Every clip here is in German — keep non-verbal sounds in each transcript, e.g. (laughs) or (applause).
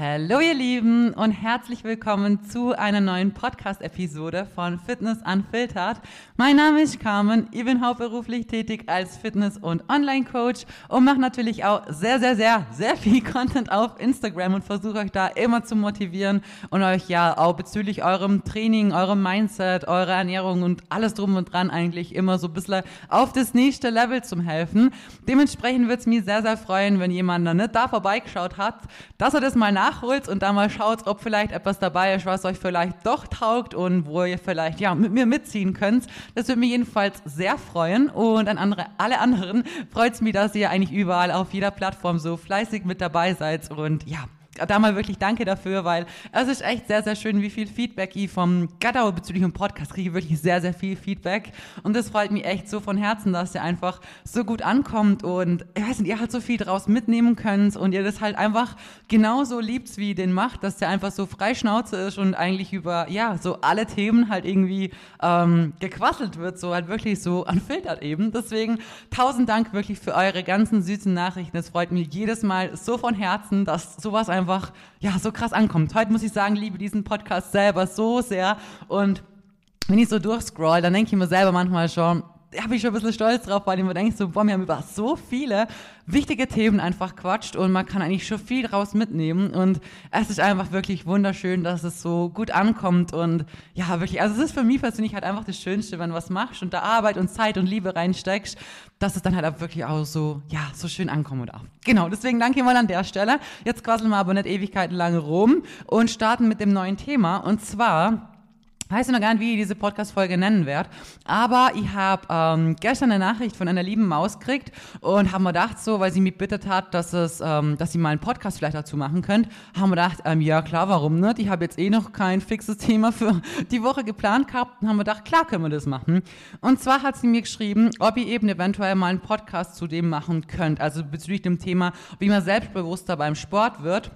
Hallo ihr Lieben und herzlich willkommen zu einer neuen Podcast-Episode von Fitness Unfiltered. Mein Name ist Carmen, ich bin hauptberuflich tätig als Fitness- und Online-Coach und mache natürlich auch sehr, sehr, sehr, sehr viel Content auf Instagram und versuche euch da immer zu motivieren und euch ja auch bezüglich eurem Training, eurem Mindset, eurer Ernährung und alles drum und dran eigentlich immer so ein bisschen auf das nächste Level zu helfen. Dementsprechend würde es mich sehr, sehr freuen, wenn jemand noch nicht da vorbeigeschaut hat, dass er das mal nach nachholt und da mal schaut, ob vielleicht etwas dabei ist, was euch vielleicht doch taugt und wo ihr vielleicht ja mit mir mitziehen könnt. Das würde mich jedenfalls sehr freuen und an andere, alle anderen (laughs) freut es mich, dass ihr eigentlich überall auf jeder Plattform so fleißig mit dabei seid und ja, da mal wirklich danke dafür, weil es ist echt sehr, sehr schön, wie viel Feedback ich vom Gattau bezüglich dem Podcast kriege. Wirklich sehr, sehr viel Feedback. Und das freut mich echt so von Herzen, dass ihr einfach so gut ankommt und ich weiß nicht, ihr halt so viel draus mitnehmen könnt und ihr das halt einfach genauso liebt, wie den macht, dass der einfach so frei Schnauze ist und eigentlich über, ja, so alle Themen halt irgendwie ähm, gequasselt wird, so halt wirklich so anfiltert eben. Deswegen tausend Dank wirklich für eure ganzen süßen Nachrichten. Es freut mich jedes Mal so von Herzen, dass sowas einfach einfach ja so krass ankommt. Heute muss ich sagen, liebe diesen Podcast selber so sehr und wenn ich so durchscroll, dann denke ich mir selber manchmal schon, da habe ich schon ein bisschen stolz drauf, weil ich mir denke, so, boah, wir haben über so viele wichtige Themen einfach quatscht und man kann eigentlich schon viel draus mitnehmen und es ist einfach wirklich wunderschön, dass es so gut ankommt und ja, wirklich, also es ist für mich persönlich halt einfach das Schönste, wenn du was machst und da Arbeit und Zeit und Liebe reinsteckst, dass es dann halt auch wirklich auch so, ja, so schön ankommen darf. Genau, deswegen danke mal an der Stelle. Jetzt quasseln wir aber nicht ewigkeiten lange rum und starten mit dem neuen Thema und zwar weiß noch gar nicht, wie ich diese Podcast-Folge nennen werde, aber ich habe ähm, gestern eine Nachricht von einer lieben Maus gekriegt und haben mir gedacht, so, weil sie mich bittet hat, dass es, ähm, dass sie mal einen Podcast vielleicht dazu machen könnt, haben wir gedacht, ähm, ja klar, warum nicht? Ich habe jetzt eh noch kein fixes (laughs) Thema für die Woche geplant gehabt und haben wir gedacht, klar können wir das machen. Und zwar hat sie mir geschrieben, ob ihr eben eventuell mal einen Podcast zu dem machen könnt, also bezüglich dem Thema, wie man selbstbewusster beim Sport wird.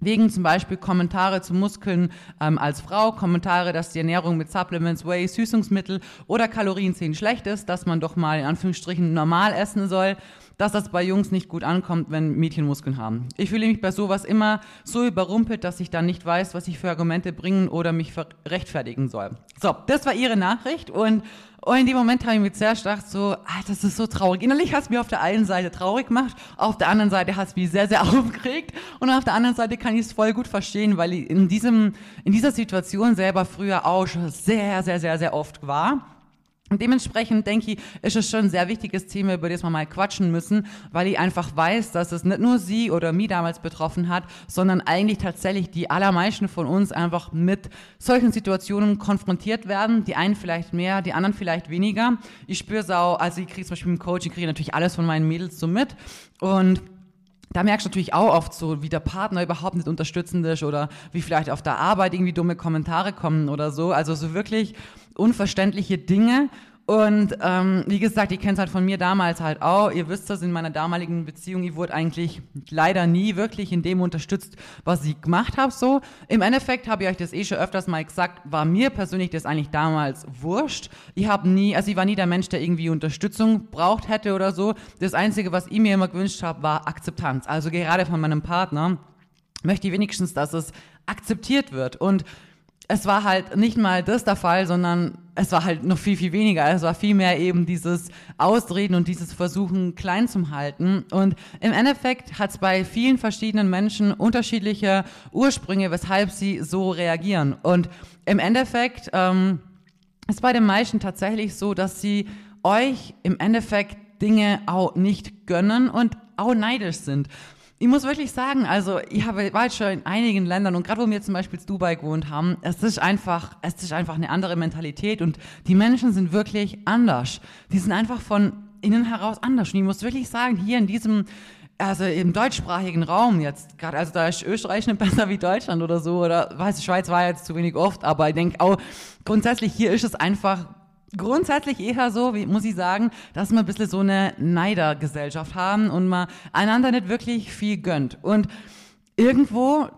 Wegen zum Beispiel Kommentare zu Muskeln ähm, als Frau, Kommentare, dass die Ernährung mit Supplements, Whey, Süßungsmittel oder Kalorienzählen schlecht ist, dass man doch mal in Anführungsstrichen normal essen soll, dass das bei Jungs nicht gut ankommt, wenn Mädchen Muskeln haben. Ich fühle mich bei sowas immer so überrumpelt, dass ich dann nicht weiß, was ich für Argumente bringen oder mich rechtfertigen soll. So, das war ihre Nachricht und und in dem Moment habe ich mir sehr stark so, ah, das ist so traurig. Innerlich hat es mir auf der einen Seite traurig gemacht, auf der anderen Seite hat es mich sehr, sehr (laughs) aufgeregt. Und auf der anderen Seite kann ich es voll gut verstehen, weil ich in, diesem, in dieser Situation selber früher auch schon sehr, sehr, sehr, sehr oft war. Und dementsprechend denke ich, ist es schon ein sehr wichtiges Thema, über das wir mal quatschen müssen, weil ich einfach weiß, dass es nicht nur sie oder mich damals betroffen hat, sondern eigentlich tatsächlich die allermeisten von uns einfach mit solchen Situationen konfrontiert werden. Die einen vielleicht mehr, die anderen vielleicht weniger. Ich spüre es auch, also ich kriege zum Beispiel im Coaching, kriege natürlich alles von meinen Mädels so mit und da merkst du natürlich auch oft so, wie der Partner überhaupt nicht unterstützend ist oder wie vielleicht auf der Arbeit irgendwie dumme Kommentare kommen oder so. Also so wirklich unverständliche Dinge. Und ähm, wie gesagt, ihr kennt es halt von mir damals halt auch. Ihr wisst das, in meiner damaligen Beziehung, ich wurde eigentlich leider nie wirklich in dem unterstützt, was ich gemacht habe. So Im Endeffekt habe ich euch das eh schon öfters mal gesagt, war mir persönlich das eigentlich damals wurscht. Ich habe nie, also ich war nie der Mensch, der irgendwie Unterstützung braucht hätte oder so. Das Einzige, was ich mir immer gewünscht habe, war Akzeptanz. Also gerade von meinem Partner möchte ich wenigstens, dass es akzeptiert wird. Und es war halt nicht mal das der Fall, sondern es war halt noch viel, viel weniger. Es war viel mehr eben dieses Ausreden und dieses Versuchen, klein zu halten. Und im Endeffekt hat es bei vielen verschiedenen Menschen unterschiedliche Ursprünge, weshalb sie so reagieren. Und im Endeffekt ähm, ist bei den meisten tatsächlich so, dass sie euch im Endeffekt Dinge auch nicht gönnen und auch neidisch sind. Ich muss wirklich sagen, also ich habe, war jetzt schon in einigen Ländern und gerade wo wir zum Beispiel in Dubai gewohnt haben, es ist einfach, es ist einfach eine andere Mentalität und die Menschen sind wirklich anders. Die sind einfach von innen heraus anders. Und ich muss wirklich sagen, hier in diesem, also im deutschsprachigen Raum jetzt, gerade, also da ist Österreich nicht (laughs) besser wie Deutschland oder so, oder weiß, Schweiz war jetzt zu wenig oft, aber ich denke auch, grundsätzlich hier ist es einfach grundsätzlich eher so, wie muss ich sagen, dass wir ein bisschen so eine Neidergesellschaft haben und man einander nicht wirklich viel gönnt. Und irgendwo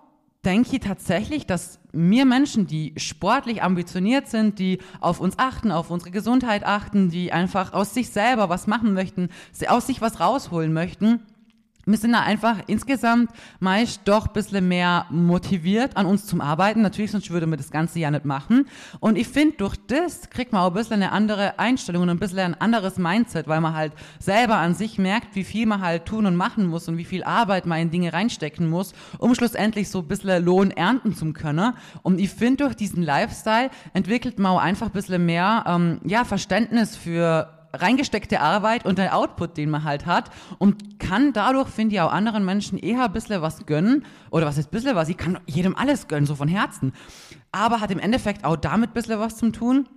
denke ich tatsächlich, dass mir Menschen, die sportlich ambitioniert sind, die auf uns achten, auf unsere Gesundheit achten, die einfach aus sich selber was machen möchten, aus sich was rausholen möchten, wir sind da einfach insgesamt meist doch ein bisschen mehr motiviert an uns zum Arbeiten. Natürlich, sonst würde man das Ganze ja nicht machen. Und ich finde, durch das kriegt man auch ein bisschen eine andere Einstellung und ein bisschen ein anderes Mindset, weil man halt selber an sich merkt, wie viel man halt tun und machen muss und wie viel Arbeit man in Dinge reinstecken muss, um schlussendlich so ein bisschen Lohn ernten zu können. Und ich finde, durch diesen Lifestyle entwickelt man auch einfach ein bisschen mehr ähm, ja, Verständnis für reingesteckte Arbeit und der Output, den man halt hat und kann dadurch, finde ich, auch anderen Menschen eher ein bisschen was gönnen oder was ist ein bisschen was, ich kann jedem alles gönnen, so von Herzen, aber hat im Endeffekt auch damit ein bisschen was zu tun,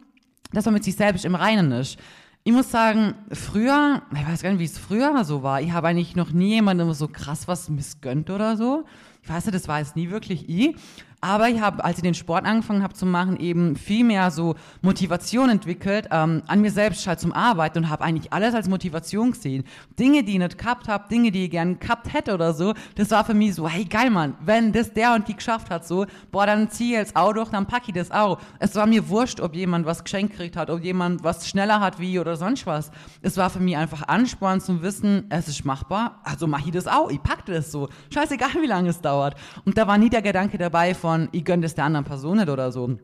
dass man mit sich selbst im Reinen ist. Ich muss sagen, früher, ich weiß gar nicht, wie es früher so war, ich habe eigentlich noch nie jemandem so krass was missgönnt oder so. Ich weiß nicht, das war jetzt nie wirklich ich. Aber ich habe, als ich den Sport angefangen habe zu machen, eben viel mehr so Motivation entwickelt, ähm, an mir selbst halt zum Arbeiten und habe eigentlich alles als Motivation gesehen. Dinge, die ich nicht gehabt habe, Dinge, die ich gern gehabt hätte oder so, das war für mich so, hey geil Mann, wenn das der und die geschafft hat, so, boah, dann zieh ich jetzt auch durch, dann pack ich das auch. Es war mir wurscht, ob jemand was geschenkt kriegt hat, ob jemand was schneller hat wie oder sonst was. Es war für mich einfach Ansporn zum Wissen, es ist machbar, also mach ich das auch, ich pack das so. Scheißegal, wie lange es dauert. Und da war nie der Gedanke dabei von, von, ich gönne das der anderen Person nicht oder so.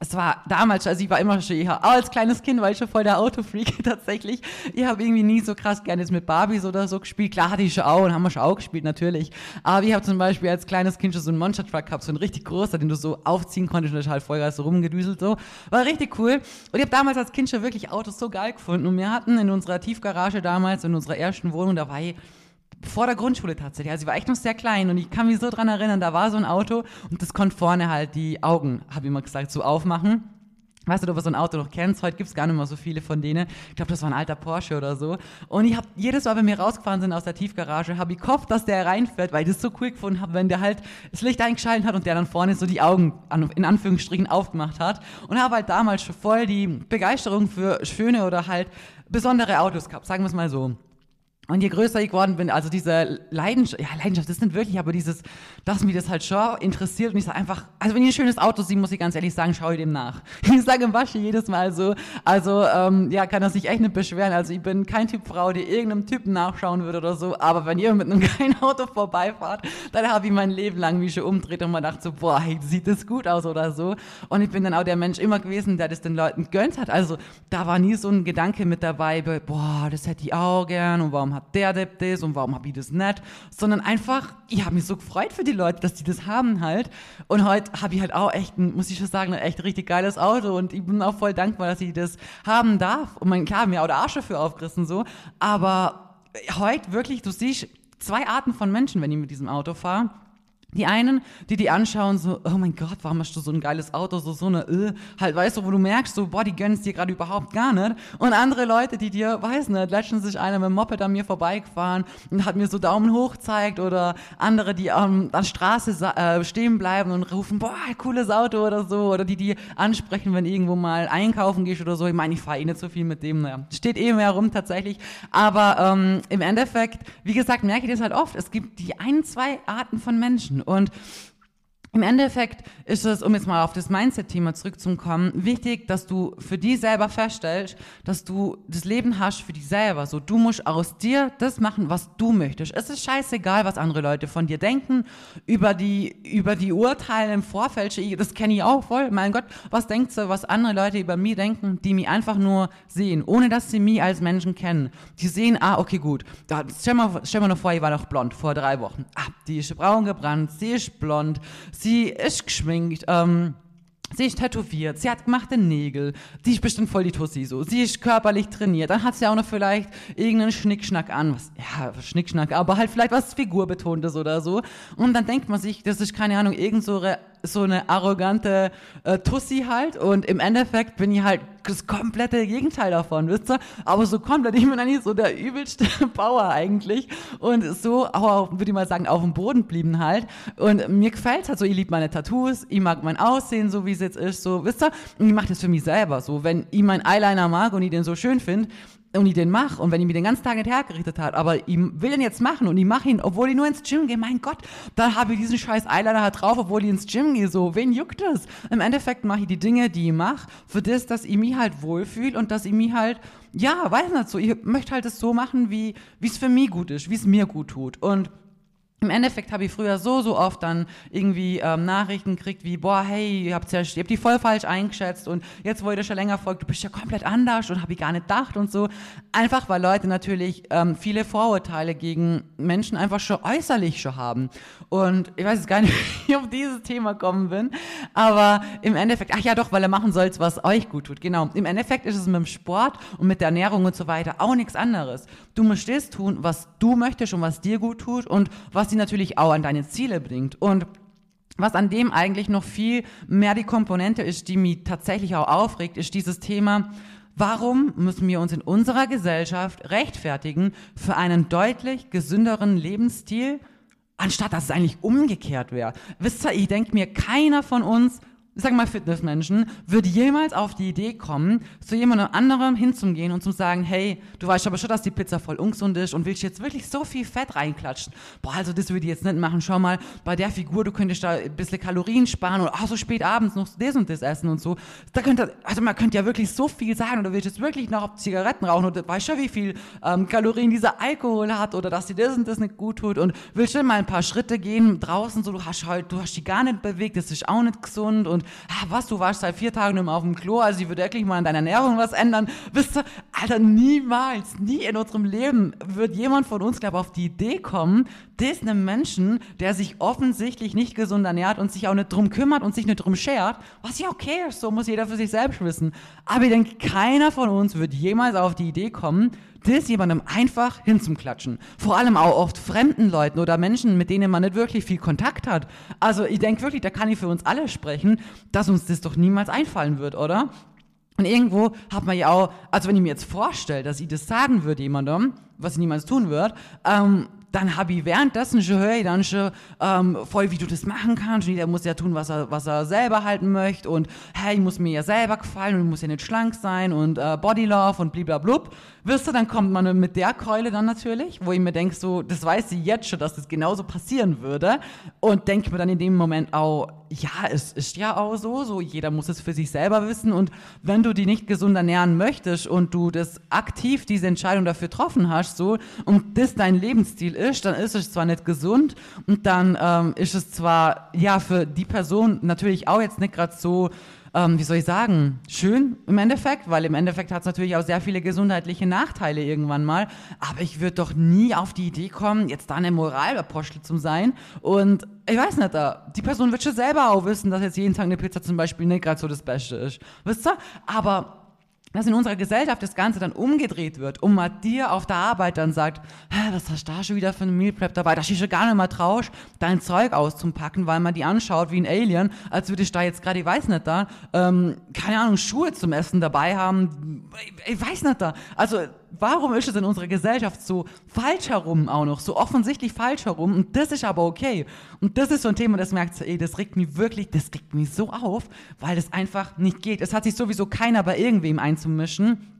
Es war damals, also ich war immer schon eher, als kleines Kind war ich schon voll der Autofreak (laughs) tatsächlich. Ich habe irgendwie nie so krass gerne jetzt mit Barbies oder so gespielt. Klar hatte ich schon auch und haben wir schon auch gespielt, natürlich. Aber ich habe zum Beispiel als kleines Kind schon so einen Monster Truck gehabt, so einen richtig großer, den du so aufziehen konntest und das halt voll so rumgedüselt so. War richtig cool. Und ich habe damals als Kind schon wirklich Autos so geil gefunden. Und wir hatten in unserer Tiefgarage damals, in unserer ersten Wohnung, da war ich vor der Grundschule tatsächlich. Also ich war echt noch sehr klein und ich kann mich so dran erinnern, da war so ein Auto und das konnte vorne halt die Augen, habe ich immer gesagt, so aufmachen. Weißt du, ob du so ein Auto noch kennst? Heute gibt es gar nicht mehr so viele von denen. Ich glaube, das war ein alter Porsche oder so. Und ich habe jedes Mal, wenn wir rausgefahren sind aus der Tiefgarage, habe ich gehofft, dass der reinfährt, weil ich das so cool gefunden habe, wenn der halt das Licht eingeschaltet hat und der dann vorne so die Augen in Anführungsstrichen aufgemacht hat. Und habe halt damals schon voll die Begeisterung für schöne oder halt besondere Autos gehabt, sagen wir es mal so. Und je größer ich geworden bin, also diese Leidenschaft, ja, Leidenschaft ist nicht wirklich, aber dieses, dass mich das halt schon interessiert und ich sage einfach, also wenn ich ein schönes Auto sehe, muss ich ganz ehrlich sagen, schaue ich dem nach. (laughs) Ich sage Wasche jedes Mal so, also ähm, ja, kann das sich echt nicht beschweren. Also ich bin kein Typ Frau, die irgendeinem Typen nachschauen würde oder so, aber wenn ihr mit einem (laughs) geilen Auto vorbeifahrt, dann habe ich mein Leben lang mich schon umdreht und man dachte so, boah, hey, sieht das gut aus oder so. Und ich bin dann auch der Mensch immer gewesen, der das den Leuten gönnt hat. Also da war nie so ein Gedanke mit dabei, boah, das hätte ich auch gern und warum hat der Depp das und warum habe ich das nicht, sondern einfach, ich habe mich so gefreut für die Leute, dass die das haben halt. Und heute habe ich halt auch echt, muss ich schon sagen, ein echt richtig geiles Auto und ich bin auch voll dankbar, dass ich das haben darf. Und mein, klar, mir auch der Arsch dafür aufgerissen so, aber heute wirklich, du siehst zwei Arten von Menschen, wenn ich mit diesem Auto fahre. Die einen, die die anschauen, so, oh mein Gott, warum hast du so ein geiles Auto, so, so eine, äh, halt, weißt du, wo du merkst, so, boah, die gönnen es dir gerade überhaupt gar nicht. Und andere Leute, die dir, weiß nicht, letztens ist einer mit dem Moped an mir vorbeigefahren und hat mir so Daumen hoch zeigt oder andere, die ähm, an Straße äh, stehen bleiben und rufen, boah, cooles Auto oder so, oder die die ansprechen, wenn irgendwo mal einkaufen gehst oder so. Ich meine, ich fahre eh nicht so viel mit dem, naja, steht eh mehr rum tatsächlich. Aber ähm, im Endeffekt, wie gesagt, merke ich das halt oft. Es gibt die ein, zwei Arten von Menschen. Und im Endeffekt ist es, um jetzt mal auf das Mindset-Thema zurückzukommen, wichtig, dass du für dich selber feststellst, dass du das Leben hast für dich selber. So, du musst aus dir das machen, was du möchtest. Es ist scheißegal, was andere Leute von dir denken, über die, über die Urteile im Vorfeld. Das kenne ich auch voll. Mein Gott, was denkst du, was andere Leute über mich denken, die mich einfach nur sehen, ohne dass sie mich als Menschen kennen. Die sehen, ah, okay, gut. Da, stell mal, stell mal noch vor, ich war noch blond vor drei Wochen. Ah, die ist braun gebrannt, sie ist blond, ist geschminkt, ähm, sie ist tätowiert, sie hat gemachte Nägel, sie ist bestimmt voll die Tussi so, sie ist körperlich trainiert, dann hat sie auch noch vielleicht irgendeinen Schnickschnack an, was, ja, Schnickschnack, aber halt vielleicht was Figurbetontes oder so. Und dann denkt man sich, das ist keine Ahnung, irgend so so eine arrogante äh, Tussi halt und im Endeffekt bin ich halt das komplette Gegenteil davon, wisst ihr? Aber so komplett, ich bin eigentlich so der übelste (laughs) Bauer eigentlich und so, auch, würde ich mal sagen, auf dem Boden blieben halt und mir gefällt halt so, ich liebe meine Tattoos, ich mag mein Aussehen, so wie es jetzt ist, so, wisst ihr? Und ich mache das für mich selber so, wenn ich meinen Eyeliner mag und ich den so schön finde, und ich den mache und wenn ich mir den ganzen Tag nicht hergerichtet hat, aber ich will den jetzt machen und ich mache ihn, obwohl ich nur ins Gym gehe, mein Gott, dann habe ich diesen scheiß Eyeliner halt drauf, obwohl ich ins Gym gehe, so, wen juckt das? Im Endeffekt mache ich die Dinge, die ich mache, für das, dass ich mich halt wohlfühle und dass ich mich halt, ja, weiß nicht so, ich möchte halt es so machen, wie es für mich gut ist, wie es mir gut tut und im Endeffekt habe ich früher so, so oft dann irgendwie ähm, Nachrichten gekriegt wie, boah, hey, ihr habt, ja, ihr habt die voll falsch eingeschätzt und jetzt, wo ihr das schon länger folgt, du bist ja komplett anders und habe ich gar nicht gedacht und so. Einfach, weil Leute natürlich ähm, viele Vorurteile gegen Menschen einfach schon äußerlich schon haben. Und ich weiß jetzt gar nicht, (laughs) wie ich auf dieses Thema kommen bin, aber im Endeffekt, ach ja doch, weil ihr machen sollt, was euch gut tut. Genau. Im Endeffekt ist es mit dem Sport und mit der Ernährung und so weiter auch nichts anderes. Du musst das tun, was du möchtest und was dir gut tut und was sie natürlich auch an deine Ziele bringt. Und was an dem eigentlich noch viel mehr die Komponente ist, die mich tatsächlich auch aufregt, ist dieses Thema, warum müssen wir uns in unserer Gesellschaft rechtfertigen für einen deutlich gesünderen Lebensstil, anstatt dass es eigentlich umgekehrt wäre. Wisst ihr, ich denke mir, keiner von uns sag mal Fitnessmenschen, würde jemals auf die Idee kommen, zu jemandem anderem hinzugehen und zu sagen, hey, du weißt aber schon, dass die Pizza voll ungesund ist und willst jetzt wirklich so viel Fett reinklatschen. Boah, also das würde ich jetzt nicht machen. Schau mal, bei der Figur, du könntest da ein bisschen Kalorien sparen oder ach, so spät abends noch das und das essen und so. Da könnte, also man könnte ja wirklich so viel sagen oder willst jetzt wirklich noch Zigaretten rauchen oder weißt schon, wie viel ähm, Kalorien dieser Alkohol hat oder dass dir das und das nicht gut tut und willst du mal ein paar Schritte gehen draußen, so du hast halt, du hast die gar nicht bewegt, das ist auch nicht gesund und ah, was, du warst seit vier Tagen immer auf dem Klo, also ich würde wirklich mal an deiner Ernährung was ändern. Wisst ihr, Alter, niemals, nie in unserem Leben wird jemand von uns, glaube auf die Idee kommen, das einem Menschen, der sich offensichtlich nicht gesund ernährt und sich auch nicht drum kümmert und sich nicht drum schert, was ja okay ist, so muss jeder für sich selbst wissen. Aber ich denke, keiner von uns wird jemals auf die Idee kommen, das jemandem einfach hinzuklatschen. Vor allem auch oft fremden Leuten oder Menschen, mit denen man nicht wirklich viel Kontakt hat. Also ich denke wirklich, da kann ich für uns alle sprechen, dass uns das doch niemals einfallen wird, oder? Und irgendwo hat man ja auch, also wenn ich mir jetzt vorstelle, dass ich das sagen würde jemandem, was ich niemals tun würde, ähm, dann habe ich währenddessen schon höre ich dann schon ähm, voll, wie du das machen kannst. Und jeder muss ja tun, was er, was er selber halten möchte. Und hey, ich muss mir ja selber gefallen und ich muss ja nicht schlank sein und äh, Body Love und bliblablub. Wirst du, dann kommt man mit der Keule dann natürlich, wo ich mir denke, so, das weiß sie jetzt schon, dass das genauso passieren würde. Und denke mir dann in dem Moment auch, ja, es ist ja auch so, so jeder muss es für sich selber wissen. Und wenn du die nicht gesund ernähren möchtest und du das aktiv diese Entscheidung dafür getroffen hast, so, und das dein Lebensstil ist, ist, dann ist es zwar nicht gesund und dann ähm, ist es zwar, ja, für die Person natürlich auch jetzt nicht gerade so, ähm, wie soll ich sagen, schön im Endeffekt, weil im Endeffekt hat es natürlich auch sehr viele gesundheitliche Nachteile irgendwann mal. Aber ich würde doch nie auf die Idee kommen, jetzt da eine Moralapostel zu sein. Und ich weiß nicht, die Person wird schon selber auch wissen, dass jetzt jeden Tag eine Pizza zum Beispiel nicht gerade so das Beste ist. Wisst ihr? Aber dass in unserer Gesellschaft das Ganze dann umgedreht wird und man dir auf der Arbeit dann sagt, was hast du da schon wieder für eine Meal Prep dabei, dass ich schon gar nicht mal traust, dein Zeug auszupacken, weil man die anschaut wie ein Alien, als würde ich da jetzt gerade, ich weiß nicht da, ähm, keine Ahnung, Schuhe zum Essen dabei haben, ich weiß nicht da. Also warum ist es in unserer Gesellschaft so falsch herum auch noch, so offensichtlich falsch herum und das ist aber okay. Und das ist so ein Thema, das merkt ey, das regt mich wirklich, das regt mich so auf, weil das einfach nicht geht. Es hat sich sowieso keiner bei irgendwem einzumischen.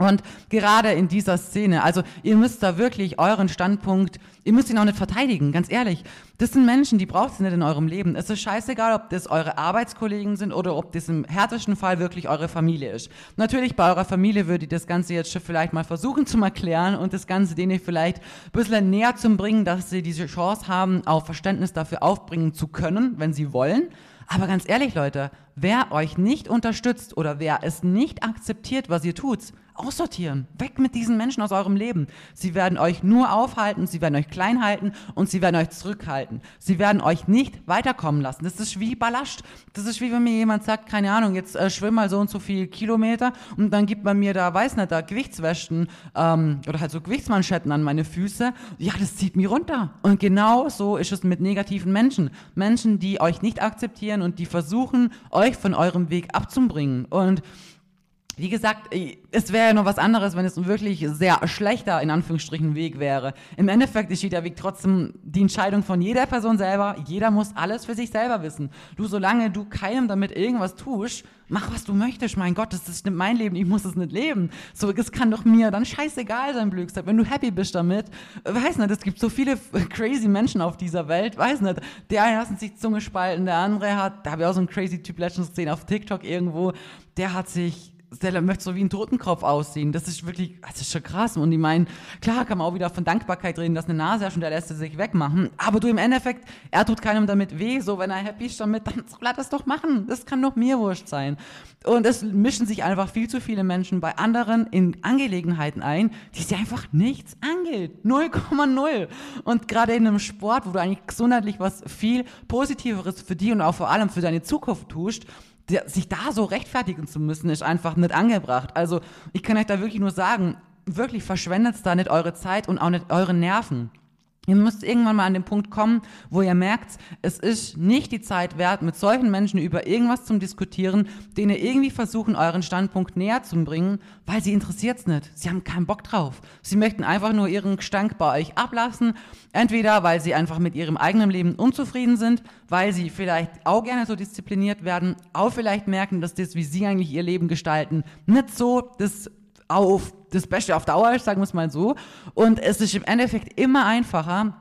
Und gerade in dieser Szene, also ihr müsst da wirklich euren Standpunkt, ihr müsst ihn auch nicht verteidigen, ganz ehrlich. Das sind Menschen, die braucht ihr nicht in eurem Leben. Es ist scheißegal, ob das eure Arbeitskollegen sind oder ob das im härtesten Fall wirklich eure Familie ist. Natürlich, bei eurer Familie würde ich das Ganze jetzt schon vielleicht mal versuchen zu erklären und das Ganze denen vielleicht ein bisschen näher zu bringen, dass sie diese Chance haben, auch Verständnis dafür aufbringen zu können, wenn sie wollen. Aber ganz ehrlich, Leute, wer euch nicht unterstützt oder wer es nicht akzeptiert, was ihr tut, aussortieren. Weg mit diesen Menschen aus eurem Leben. Sie werden euch nur aufhalten, sie werden euch klein halten und sie werden euch zurückhalten. Sie werden euch nicht weiterkommen lassen. Das ist wie Ballast. Das ist wie wenn mir jemand sagt, keine Ahnung, jetzt äh, schwimm mal so und so viel Kilometer und dann gibt man mir da, weiß nicht, da Gewichtswäschen ähm, oder halt so Gewichtsmanschetten an meine Füße. Ja, das zieht mich runter. Und genau so ist es mit negativen Menschen. Menschen, die euch nicht akzeptieren und die versuchen, euch von eurem Weg abzubringen. Und wie gesagt, es wäre ja noch was anderes, wenn es ein wirklich sehr schlechter, in Anführungsstrichen, Weg wäre. Im Endeffekt ist jeder Weg trotzdem die Entscheidung von jeder Person selber. Jeder muss alles für sich selber wissen. Du, solange du keinem damit irgendwas tust, mach was du möchtest. Mein Gott, das ist mein Leben, ich muss es nicht leben. So, es kann doch mir dann scheißegal sein, Blödsinn. Wenn du happy bist damit, weiß nicht, es gibt so viele crazy Menschen auf dieser Welt, weiß nicht. Der eine hat sich Zunge spalten, der andere hat, da habe ich auch so einen crazy Typ letztens gesehen auf TikTok irgendwo, der hat sich Stella möchte so wie ein Totenkopf aussehen. Das ist wirklich, das ist schon krass. Und ich meine, klar kann man auch wieder von Dankbarkeit reden, dass eine Nase ja schon der lässt sich wegmachen. Aber du im Endeffekt, er tut keinem damit weh. So, wenn er happy ist damit, dann soll er das doch machen. Das kann doch mir wurscht sein. Und es mischen sich einfach viel zu viele Menschen bei anderen in Angelegenheiten ein, die sie einfach nichts angeht. 0,0. Und gerade in einem Sport, wo du eigentlich gesundheitlich was viel Positiveres für die und auch vor allem für deine Zukunft tust, sich da so rechtfertigen zu müssen, ist einfach nicht angebracht. Also ich kann euch da wirklich nur sagen, wirklich verschwendet da nicht eure Zeit und auch nicht eure Nerven. Ihr müsst irgendwann mal an den Punkt kommen, wo ihr merkt, es ist nicht die Zeit wert, mit solchen Menschen über irgendwas zu diskutieren, denen ihr irgendwie versuchen, euren Standpunkt näher zu bringen, weil sie interessiert es nicht. Sie haben keinen Bock drauf. Sie möchten einfach nur ihren Gestank bei euch ablassen. Entweder, weil sie einfach mit ihrem eigenen Leben unzufrieden sind, weil sie vielleicht auch gerne so diszipliniert werden, auch vielleicht merken, dass das, wie sie eigentlich ihr Leben gestalten, nicht so das auf das Beste auf Dauer ist, sagen wir es mal so. Und es ist im Endeffekt immer einfacher,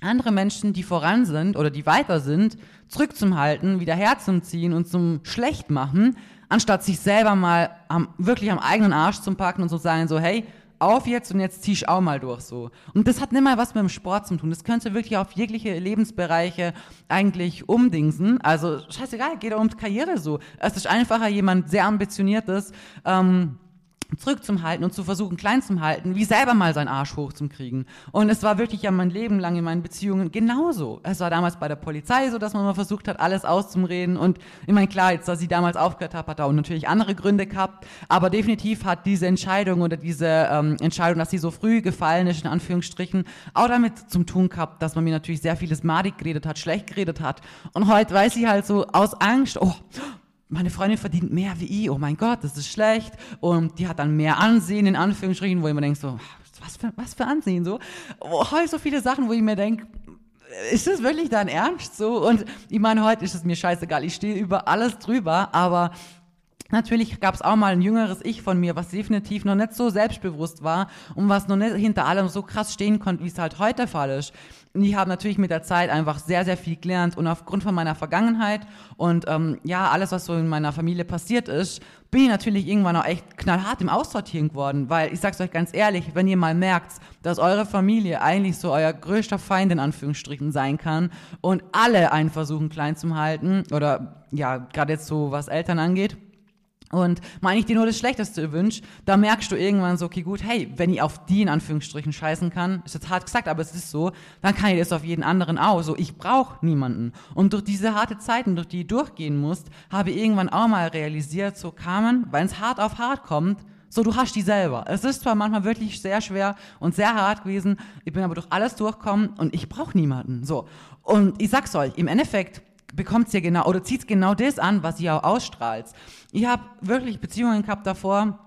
andere Menschen, die voran sind oder die weiter sind, zurückzuhalten, wieder herzuziehen und zum Schlechtmachen, anstatt sich selber mal am, wirklich am eigenen Arsch zu packen und zu sagen so, hey, auf jetzt und jetzt zieh ich auch mal durch so. Und das hat nicht mal was mit dem Sport zu tun. Das könnte wirklich auf jegliche Lebensbereiche eigentlich umdingsen. Also scheißegal, geht auch um Karriere so. Es ist einfacher, jemand sehr ambitioniertes, ähm, zurückzuhalten und zu versuchen, klein zu halten, wie selber mal seinen Arsch hochzukriegen. Und es war wirklich ja mein Leben lang in meinen Beziehungen genauso. Es war damals bei der Polizei so, dass man mal versucht hat, alles auszureden. Und ich meine, klar, jetzt, dass ich damals aufgehört habe, hat auch natürlich andere Gründe gehabt. Aber definitiv hat diese Entscheidung oder diese ähm, Entscheidung, dass sie so früh gefallen ist, in Anführungsstrichen, auch damit zum tun gehabt, dass man mir natürlich sehr vieles madig geredet hat, schlecht geredet hat. Und heute weiß ich halt so aus Angst, oh, meine Freundin verdient mehr wie ich, oh mein Gott, das ist schlecht. Und die hat dann mehr Ansehen, in Anführungsstrichen, wo ich mir denke, so, was für, was für Ansehen, so. Oh, so viele Sachen, wo ich mir denke, ist das wirklich dein Ernst, so? Und ich meine, heute ist es mir scheißegal, ich stehe über alles drüber, aber Natürlich gab es auch mal ein jüngeres Ich von mir, was definitiv noch nicht so selbstbewusst war und was noch nicht hinter allem so krass stehen konnte, wie es halt heute der Fall ist. Ich habe natürlich mit der Zeit einfach sehr, sehr viel gelernt und aufgrund von meiner Vergangenheit. Und ähm, ja, alles, was so in meiner Familie passiert ist, bin ich natürlich irgendwann auch echt knallhart im Aussortieren geworden, weil ich sag's euch ganz ehrlich, wenn ihr mal merkt, dass eure Familie eigentlich so euer größter Feind in Anführungsstrichen sein kann und alle einen versuchen klein zu halten oder ja, gerade jetzt so was Eltern angeht, und meine ich dir nur das Schlechteste wünsche, da merkst du irgendwann so, okay, gut, hey, wenn ich auf die in Anführungsstrichen scheißen kann, ist jetzt hart gesagt, aber es ist so, dann kann ich das auf jeden anderen auch. So, ich brauche niemanden. Und durch diese harte Zeiten, durch die du durchgehen musst, habe ich irgendwann auch mal realisiert, so Carmen, wenn es hart auf hart kommt, so, du hast die selber. Es ist zwar manchmal wirklich sehr schwer und sehr hart gewesen, ich bin aber durch alles durchgekommen und ich brauche niemanden. So. Und ich sag's euch, im Endeffekt, bekommt ihr genau oder zieht genau das an, was ihr auch ausstrahlt. Ich habe wirklich Beziehungen gehabt davor,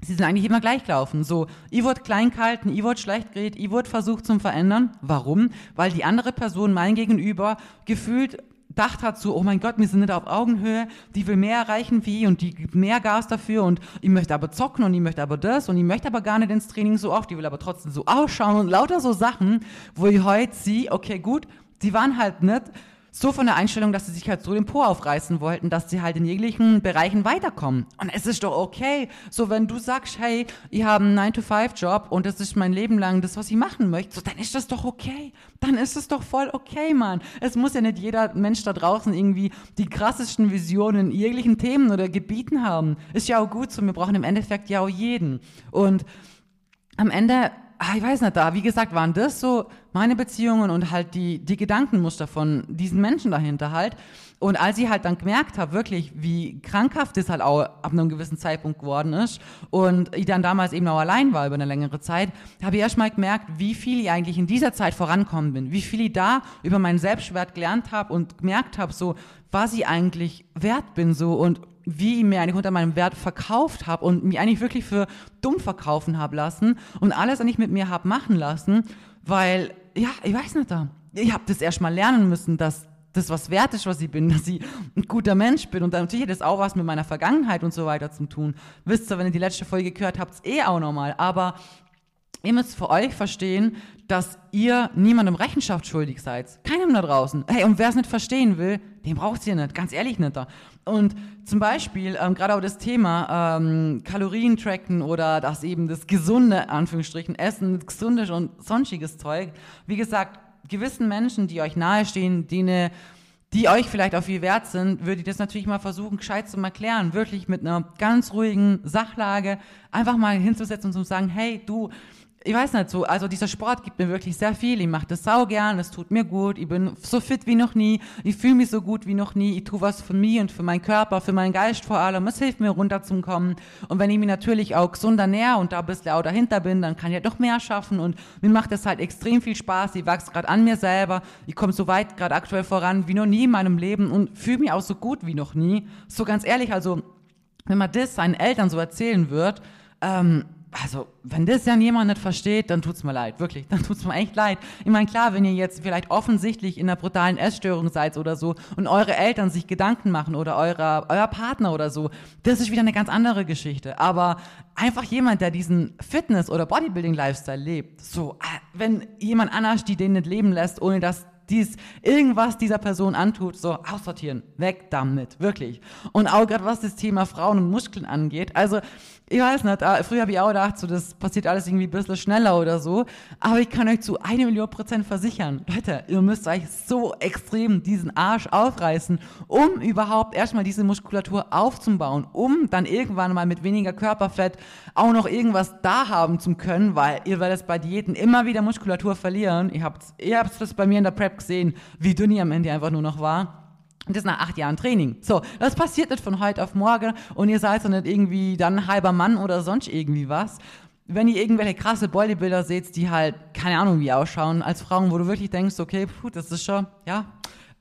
sie sind eigentlich immer gleich gelaufen. So, ich wurde klein gehalten, ich wurde schlecht geredet, ich wurde versucht zum Verändern. Warum? Weil die andere Person, mein Gegenüber, gefühlt dacht hat so, oh mein Gott, wir sind nicht auf Augenhöhe, die will mehr erreichen wie ich und die gibt mehr Gas dafür und ich möchte aber zocken und ich möchte aber das und ich möchte aber gar nicht ins Training so oft, die will aber trotzdem so ausschauen und lauter so Sachen, wo ich heute sehe, okay, gut, die waren halt nicht so von der Einstellung, dass sie sich halt so den Po aufreißen wollten, dass sie halt in jeglichen Bereichen weiterkommen. Und es ist doch okay, so wenn du sagst, hey, ich habe einen 9-to-5-Job und das ist mein Leben lang das, was ich machen möchte, so dann ist das doch okay. Dann ist es doch voll okay, Mann. Es muss ja nicht jeder Mensch da draußen irgendwie die krassesten Visionen in jeglichen Themen oder Gebieten haben. Ist ja auch gut so, wir brauchen im Endeffekt ja auch jeden. Und am Ende ah, ich weiß nicht, da, wie gesagt, waren das so meine Beziehungen und halt die, die Gedankenmuster von diesen Menschen dahinter halt. Und als ich halt dann gemerkt habe, wirklich, wie krankhaft das halt auch ab einem gewissen Zeitpunkt geworden ist und ich dann damals eben auch allein war über eine längere Zeit, habe ich erst mal gemerkt, wie viel ich eigentlich in dieser Zeit vorankommen bin, wie viel ich da über meinen Selbstwert gelernt habe und gemerkt habe, so, was ich eigentlich wert bin, so und wie ich mir eigentlich unter meinem Wert verkauft habe und mich eigentlich wirklich für dumm verkaufen habe lassen und alles eigentlich mit mir habe machen lassen, weil, ja, ich weiß nicht da. Ich habe das erst mal lernen müssen, dass das was wert ist, was ich bin, (laughs) dass ich ein guter Mensch bin. Und natürlich hat das auch was mit meiner Vergangenheit und so weiter zu tun. Wisst ihr, wenn ihr die letzte Folge gehört habt, eh auch nochmal. Aber ihr müsst für euch verstehen, dass ihr niemandem Rechenschaft schuldig seid. Keinem da draußen. Hey, und wer es nicht verstehen will, den braucht ihr nicht. Ganz ehrlich nicht. Da. Und zum Beispiel, ähm, gerade auch das Thema ähm, Kalorien tracken oder das eben das gesunde, Anführungsstrichen, Essen, gesundes und sonstiges Zeug. Wie gesagt, gewissen Menschen, die euch nahestehen, die die euch vielleicht auf viel wert sind, würde ich das natürlich mal versuchen, gescheit zu erklären. Wirklich mit einer ganz ruhigen Sachlage einfach mal hinzusetzen und zu sagen, hey, du, ich weiß nicht so, also dieser Sport gibt mir wirklich sehr viel. Ich mache das sau gern, es tut mir gut. Ich bin so fit wie noch nie. Ich fühle mich so gut wie noch nie. Ich tue was für mich und für meinen Körper, für meinen Geist vor allem. Es hilft mir runterzukommen. Und wenn ich mich natürlich auch gesunder näher und da ein bisschen auch dahinter bin, dann kann ich halt noch mehr schaffen. Und mir macht das halt extrem viel Spaß. Ich wachse gerade an mir selber. Ich komme so weit gerade aktuell voran wie noch nie in meinem Leben und fühle mich auch so gut wie noch nie. So ganz ehrlich, also wenn man das seinen Eltern so erzählen wird, ähm, also, wenn das ja jemand nicht versteht, dann tut's mir leid, wirklich, dann tut's mir echt leid. Ich meine, klar, wenn ihr jetzt vielleicht offensichtlich in einer brutalen Essstörung seid oder so und eure Eltern sich Gedanken machen oder eurer, euer Partner oder so, das ist wieder eine ganz andere Geschichte. Aber einfach jemand, der diesen Fitness- oder Bodybuilding-Lifestyle lebt, so, äh, wenn jemand anders die den nicht leben lässt, ohne dass dies irgendwas dieser Person antut, so aussortieren, weg damit, wirklich. Und auch gerade was das Thema Frauen und Muskeln angeht, also ich weiß nicht, ah, früher habe ich auch gedacht, so, das passiert alles irgendwie ein bisschen schneller oder so. Aber ich kann euch zu eine Million Prozent versichern, Leute, ihr müsst euch so extrem diesen Arsch aufreißen, um überhaupt erstmal diese Muskulatur aufzubauen, um dann irgendwann mal mit weniger Körperfett auch noch irgendwas da haben zu können, weil ihr werdet bei Diäten immer wieder Muskulatur verlieren. Ihr habt, ihr habt das bei mir in der Prep gesehen, wie dünn ich am Ende einfach nur noch war. Und das nach acht Jahren Training. So, das passiert nicht von heute auf morgen und ihr seid so nicht irgendwie dann ein halber Mann oder sonst irgendwie was. Wenn ihr irgendwelche krasse Bodybuilder seht, die halt, keine Ahnung wie ausschauen, als Frauen, wo du wirklich denkst, okay, puh, das ist schon, ja,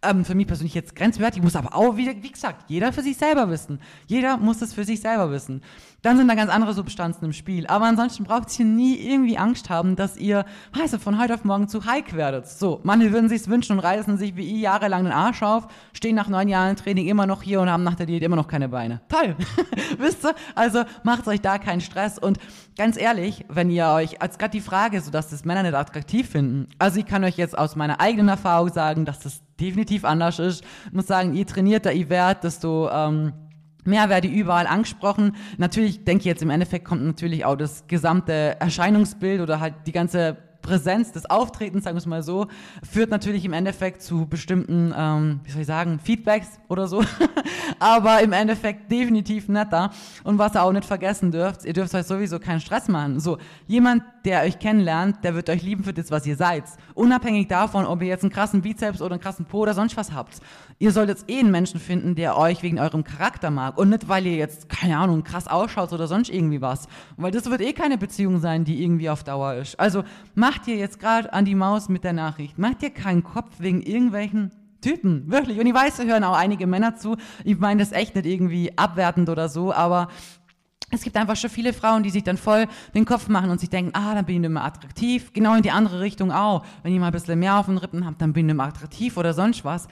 ähm, für mich persönlich jetzt grenzwertig, muss aber auch, wie, wie gesagt, jeder für sich selber wissen. Jeder muss es für sich selber wissen. Dann sind da ganz andere Substanzen im Spiel. Aber ansonsten braucht ihr nie irgendwie Angst haben, dass ihr, weißt du, von heute auf morgen zu hike werdet. So, manche würden sich's wünschen und reißen sich wie ich jahrelang den Arsch auf, stehen nach neun Jahren Training immer noch hier und haben nach der Diät immer noch keine Beine. Toll! (laughs) Wisst ihr? Also macht euch da keinen Stress und ganz ehrlich, wenn ihr euch, als gerade die Frage, so dass das Männer nicht attraktiv finden. Also ich kann euch jetzt aus meiner eigenen Erfahrung sagen, dass das definitiv anders ist. Ich muss sagen, je trainierter ihr werdet, desto ähm, mehr werde ich überall angesprochen. Natürlich denke ich jetzt im Endeffekt kommt natürlich auch das gesamte Erscheinungsbild oder halt die ganze Präsenz des Auftretens, sagen wir es mal so, führt natürlich im Endeffekt zu bestimmten, ähm, wie soll ich sagen, Feedbacks oder so. (laughs) Aber im Endeffekt definitiv netter. Und was ihr auch nicht vergessen dürft, ihr dürft euch sowieso keinen Stress machen. So, jemand, der euch kennenlernt, der wird euch lieben für das, was ihr seid. Unabhängig davon, ob ihr jetzt einen krassen Bizeps oder einen krassen Po oder sonst was habt. Ihr solltet eh einen Menschen finden, der euch wegen eurem Charakter mag. Und nicht, weil ihr jetzt, keine Ahnung, krass ausschaut oder sonst irgendwie was. Weil das wird eh keine Beziehung sein, die irgendwie auf Dauer ist. Also, macht ihr jetzt gerade an die Maus mit der Nachricht. Macht ihr keinen Kopf wegen irgendwelchen Typen, wirklich. Und ich weiß, da hören auch einige Männer zu. Ich meine das echt nicht irgendwie abwertend oder so, aber es gibt einfach schon viele Frauen, die sich dann voll den Kopf machen und sich denken, ah, dann bin ich nicht mehr attraktiv. Genau in die andere Richtung auch. Wenn ihr mal ein bisschen mehr auf den Rippen habt, dann bin ich nicht mehr attraktiv oder sonst was.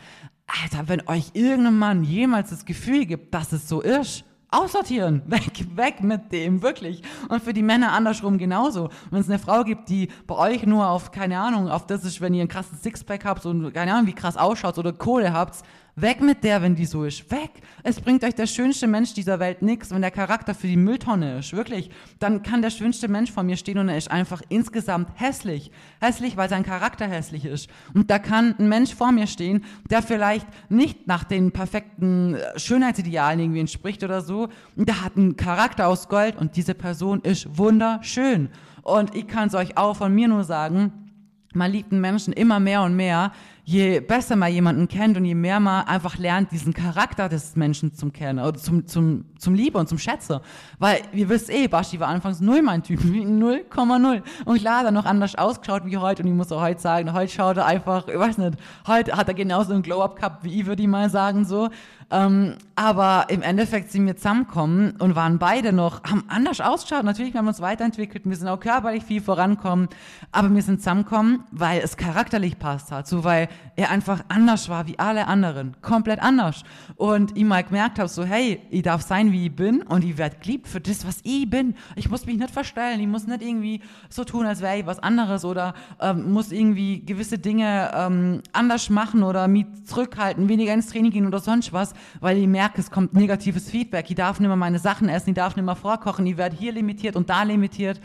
Alter, wenn euch irgendein Mann jemals das Gefühl gibt, dass es so ist, aussortieren. (laughs) Weg, weg mit dem, wirklich. Und für die Männer andersrum genauso. Wenn es eine Frau gibt, die bei euch nur auf, keine Ahnung, auf das ist, wenn ihr einen krassen Sixpack habt und keine Ahnung, wie krass ausschaut oder Kohle habt, Weg mit der, wenn die so ist. Weg. Es bringt euch der schönste Mensch dieser Welt nichts, wenn der Charakter für die Mülltonne ist. Wirklich. Dann kann der schönste Mensch vor mir stehen und er ist einfach insgesamt hässlich. Hässlich, weil sein Charakter hässlich ist. Und da kann ein Mensch vor mir stehen, der vielleicht nicht nach den perfekten äh, Schönheitsidealen irgendwie entspricht oder so. Und der hat einen Charakter aus Gold und diese Person ist wunderschön. Und ich kann es euch auch von mir nur sagen, man liebt einen Menschen immer mehr und mehr, je besser man jemanden kennt und je mehr man einfach lernt, diesen Charakter des Menschen zum Kennen oder zum, zum, zum Liebe und zum Schätze. Weil, ihr wisst eh, Basti war anfangs null mein Typ, (laughs) 0,0. Und klar, dann noch anders ausgeschaut wie heute und ich muss auch heute sagen, heute schaut er einfach, ich weiß nicht, heute hat er genauso einen Glow-Up gehabt wie ich, würde ich mal sagen, so. Ähm, aber im Endeffekt sind wir zusammengekommen und waren beide noch, haben anders ausgeschaut. Natürlich, wir haben uns weiterentwickelt, wir sind auch körperlich viel vorankommen, aber wir sind zusammengekommen, weil es charakterlich passt hat, so weil er einfach anders war wie alle anderen, komplett anders. Und ich mal gemerkt habe, so hey, ich darf sein, wie ich bin. Und ich werde geliebt für das, was ich bin. Ich muss mich nicht verstellen, ich muss nicht irgendwie so tun, als wäre ich was anderes oder ähm, muss irgendwie gewisse Dinge ähm, anders machen oder mich zurückhalten, weniger ins Training gehen oder sonst was, weil ich merke, es kommt negatives Feedback. Ich darf nicht mehr meine Sachen essen, ich darf nicht mehr vorkochen, ich werde hier limitiert und da limitiert.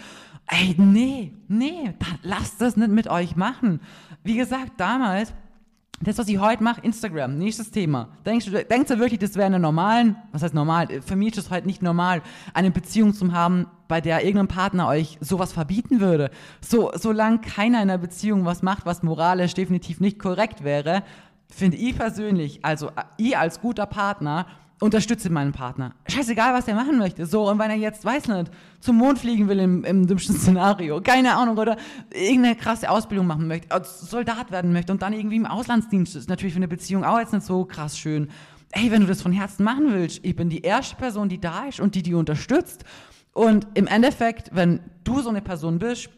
Ey, nee, nee, lasst das nicht mit euch machen. Wie gesagt, damals das, was ich heute mache, Instagram, nächstes Thema. Denkst du, denkst du wirklich, das wäre eine normalen, was heißt normal? Für mich ist es heute nicht normal, eine Beziehung zu haben, bei der irgendein Partner euch sowas verbieten würde. So, solange keiner in einer Beziehung was macht, was moralisch definitiv nicht korrekt wäre, finde ich persönlich, also ich als guter Partner, unterstütze meinen Partner. Scheißegal, was er machen möchte. So, und wenn er jetzt, weiß nicht, zum Mond fliegen will im, im dümmsten (laughs) Szenario, keine Ahnung, oder irgendeine krasse Ausbildung machen möchte, als Soldat werden möchte und dann irgendwie im Auslandsdienst ist natürlich für eine Beziehung auch jetzt nicht so krass schön. Ey, wenn du das von Herzen machen willst, ich bin die erste Person, die da ist und die die unterstützt. Und im Endeffekt, wenn du so eine Person bist,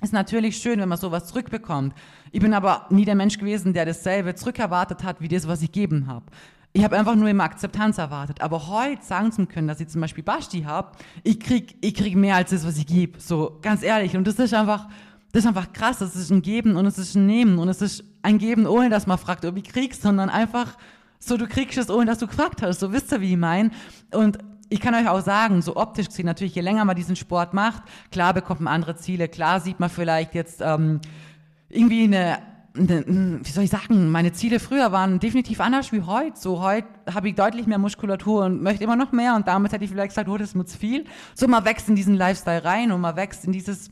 ist natürlich schön, wenn man sowas zurückbekommt. Ich bin aber nie der Mensch gewesen, der dasselbe zurückerwartet hat, wie das, was ich gegeben habe. Ich habe einfach nur immer Akzeptanz erwartet. Aber heute sagen zu können, dass ich zum Beispiel Basti habe, ich krieg, ich krieg mehr als das, was ich gebe. So, ganz ehrlich. Und das ist einfach, das ist einfach krass. Das ist ein Geben und es ist ein Nehmen. Und es ist ein Geben, ohne dass man fragt, ob ich kriegst, sondern einfach so, du kriegst es, ohne dass du gefragt hast. So, wisst ihr, wie ich meine? Und ich kann euch auch sagen, so optisch gesehen, natürlich, je länger man diesen Sport macht, klar bekommt man andere Ziele, klar sieht man vielleicht jetzt ähm, irgendwie eine wie soll ich sagen, meine Ziele früher waren definitiv anders wie heute. So heute habe ich deutlich mehr Muskulatur und möchte immer noch mehr und damals hätte ich vielleicht gesagt, oh, das ist mir zu viel. So man wächst in diesen Lifestyle rein und man wächst in dieses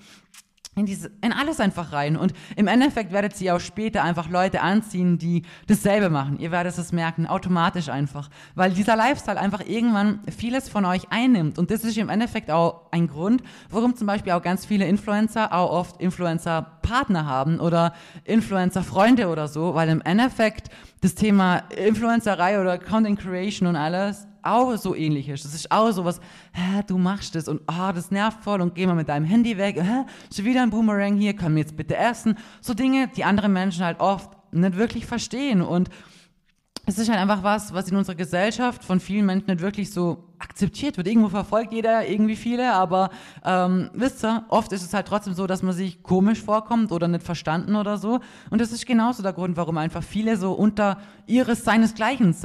in, diese, in alles einfach rein. Und im Endeffekt werdet ihr auch später einfach Leute anziehen, die dasselbe machen. Ihr werdet es merken, automatisch einfach. Weil dieser Lifestyle einfach irgendwann vieles von euch einnimmt. Und das ist im Endeffekt auch ein Grund, warum zum Beispiel auch ganz viele Influencer auch oft Influencer-Partner haben oder Influencer-Freunde oder so. Weil im Endeffekt das Thema Influencerei oder Content Creation und alles auch so ähnlich ist. Das ist auch so was, hä, du machst das und oh, das nervt voll und geh mal mit deinem Handy weg. Hä, schon wieder ein Boomerang hier, können wir jetzt bitte essen? So Dinge, die andere Menschen halt oft nicht wirklich verstehen und es ist halt einfach was, was in unserer Gesellschaft von vielen Menschen nicht wirklich so akzeptiert wird. Irgendwo verfolgt jeder irgendwie viele, aber ähm, wisst ihr, oft ist es halt trotzdem so, dass man sich komisch vorkommt oder nicht verstanden oder so. Und das ist genauso der Grund, warum einfach viele so unter ihres seinesgleichen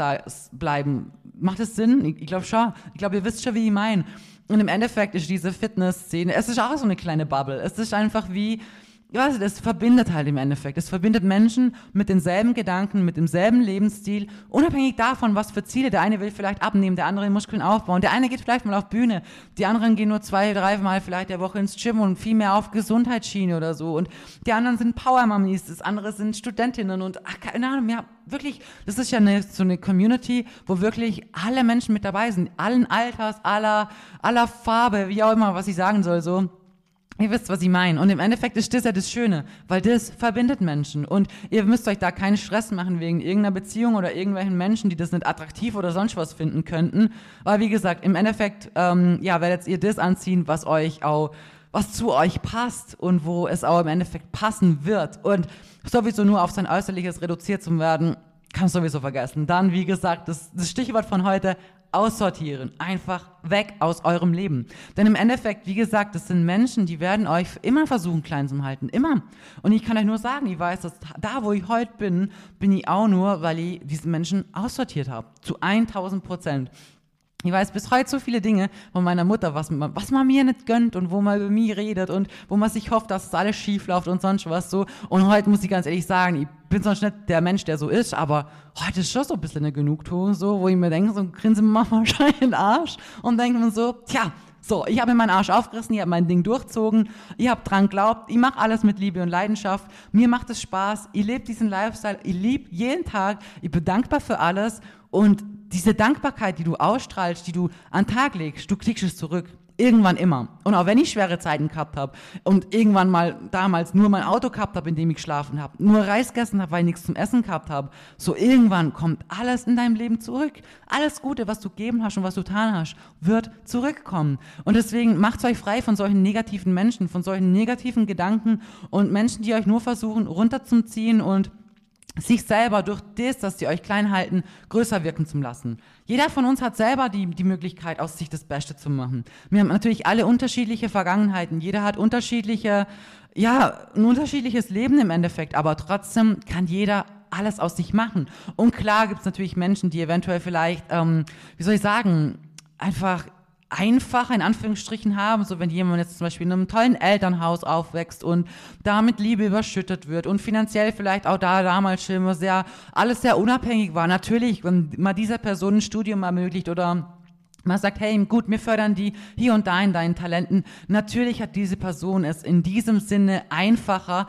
bleiben. Macht es Sinn? Ich, glaube schon. Ich glaube, ihr wisst schon, wie ich meine. Und im Endeffekt ist diese Fitness-Szene, es ist auch so eine kleine Bubble. Es ist einfach wie, ja, also das verbindet halt im Endeffekt. Es verbindet Menschen mit denselben Gedanken, mit demselben Lebensstil, unabhängig davon, was für Ziele. Der eine will vielleicht abnehmen, der andere Muskeln aufbauen, der eine geht vielleicht mal auf Bühne, die anderen gehen nur zwei, drei Mal vielleicht der Woche ins Gym und viel mehr auf Gesundheitsschiene oder so. Und die anderen sind Power-Mummies, das andere sind Studentinnen und ach, keine Ahnung, ja, wirklich, das ist ja eine, so eine Community, wo wirklich alle Menschen mit dabei sind, allen Alters, aller, aller Farbe, wie auch immer, was ich sagen soll, so. Ihr wisst, was ich meine. Und im Endeffekt ist das ja das Schöne, weil das verbindet Menschen. Und ihr müsst euch da keinen Stress machen wegen irgendeiner Beziehung oder irgendwelchen Menschen, die das nicht attraktiv oder sonst was finden könnten. Weil wie gesagt, im Endeffekt, ähm, ja, werdet ihr das anziehen, was euch auch, was zu euch passt und wo es auch im Endeffekt passen wird. Und sowieso nur auf sein Äußerliches reduziert zu werden, kannst du sowieso vergessen. Dann, wie gesagt, das, das Stichwort von heute, aussortieren. Einfach weg aus eurem Leben. Denn im Endeffekt, wie gesagt, das sind Menschen, die werden euch immer versuchen, klein zu halten. Immer. Und ich kann euch nur sagen, ich weiß, dass da, wo ich heute bin, bin ich auch nur, weil ich diese Menschen aussortiert habe. Zu 1000 Prozent. Ich weiß bis heute so viele Dinge von meiner Mutter, was man, was man mir nicht gönnt und wo man über mich redet und wo man sich hofft, dass es alles schief läuft und sonst was so. Und heute muss ich ganz ehrlich sagen, ich bin sonst nicht der Mensch, der so ist, aber heute ist schon so ein bisschen eine Genugtuung, so, wo ich mir denke, so grinse (laughs) in den Arsch und denke mir so, tja, So, ich habe meinen Arsch aufgerissen, ich habe mein Ding durchzogen, ich habe dran geglaubt, ich mache alles mit Liebe und Leidenschaft, mir macht es Spaß, ich lebe diesen Lifestyle, ich liebe jeden Tag, ich bin dankbar für alles und diese Dankbarkeit, die du ausstrahlst, die du an den Tag legst, du kriegst es zurück. Irgendwann immer. Und auch wenn ich schwere Zeiten gehabt habe und irgendwann mal damals nur mein Auto gehabt habe, in dem ich geschlafen habe, nur Reis gegessen habe, weil ich nichts zum Essen gehabt habe, so irgendwann kommt alles in deinem Leben zurück. Alles Gute, was du gegeben hast und was du getan hast, wird zurückkommen. Und deswegen macht euch frei von solchen negativen Menschen, von solchen negativen Gedanken und Menschen, die euch nur versuchen runterzuziehen und sich selber durch das, dass sie euch klein halten, größer wirken zu lassen. Jeder von uns hat selber die, die Möglichkeit, aus sich das Beste zu machen. Wir haben natürlich alle unterschiedliche Vergangenheiten. Jeder hat unterschiedliche, ja, ein unterschiedliches Leben im Endeffekt. Aber trotzdem kann jeder alles aus sich machen. Und klar gibt es natürlich Menschen, die eventuell vielleicht, ähm, wie soll ich sagen, einfach einfach in Anführungsstrichen haben, so wenn jemand jetzt zum Beispiel in einem tollen Elternhaus aufwächst und damit Liebe überschüttet wird und finanziell vielleicht auch da damals schon immer sehr, alles sehr unabhängig war. Natürlich, wenn man dieser Person ein Studium ermöglicht oder man sagt, hey, gut, wir fördern die hier und da in deinen Talenten. Natürlich hat diese Person es in diesem Sinne einfacher,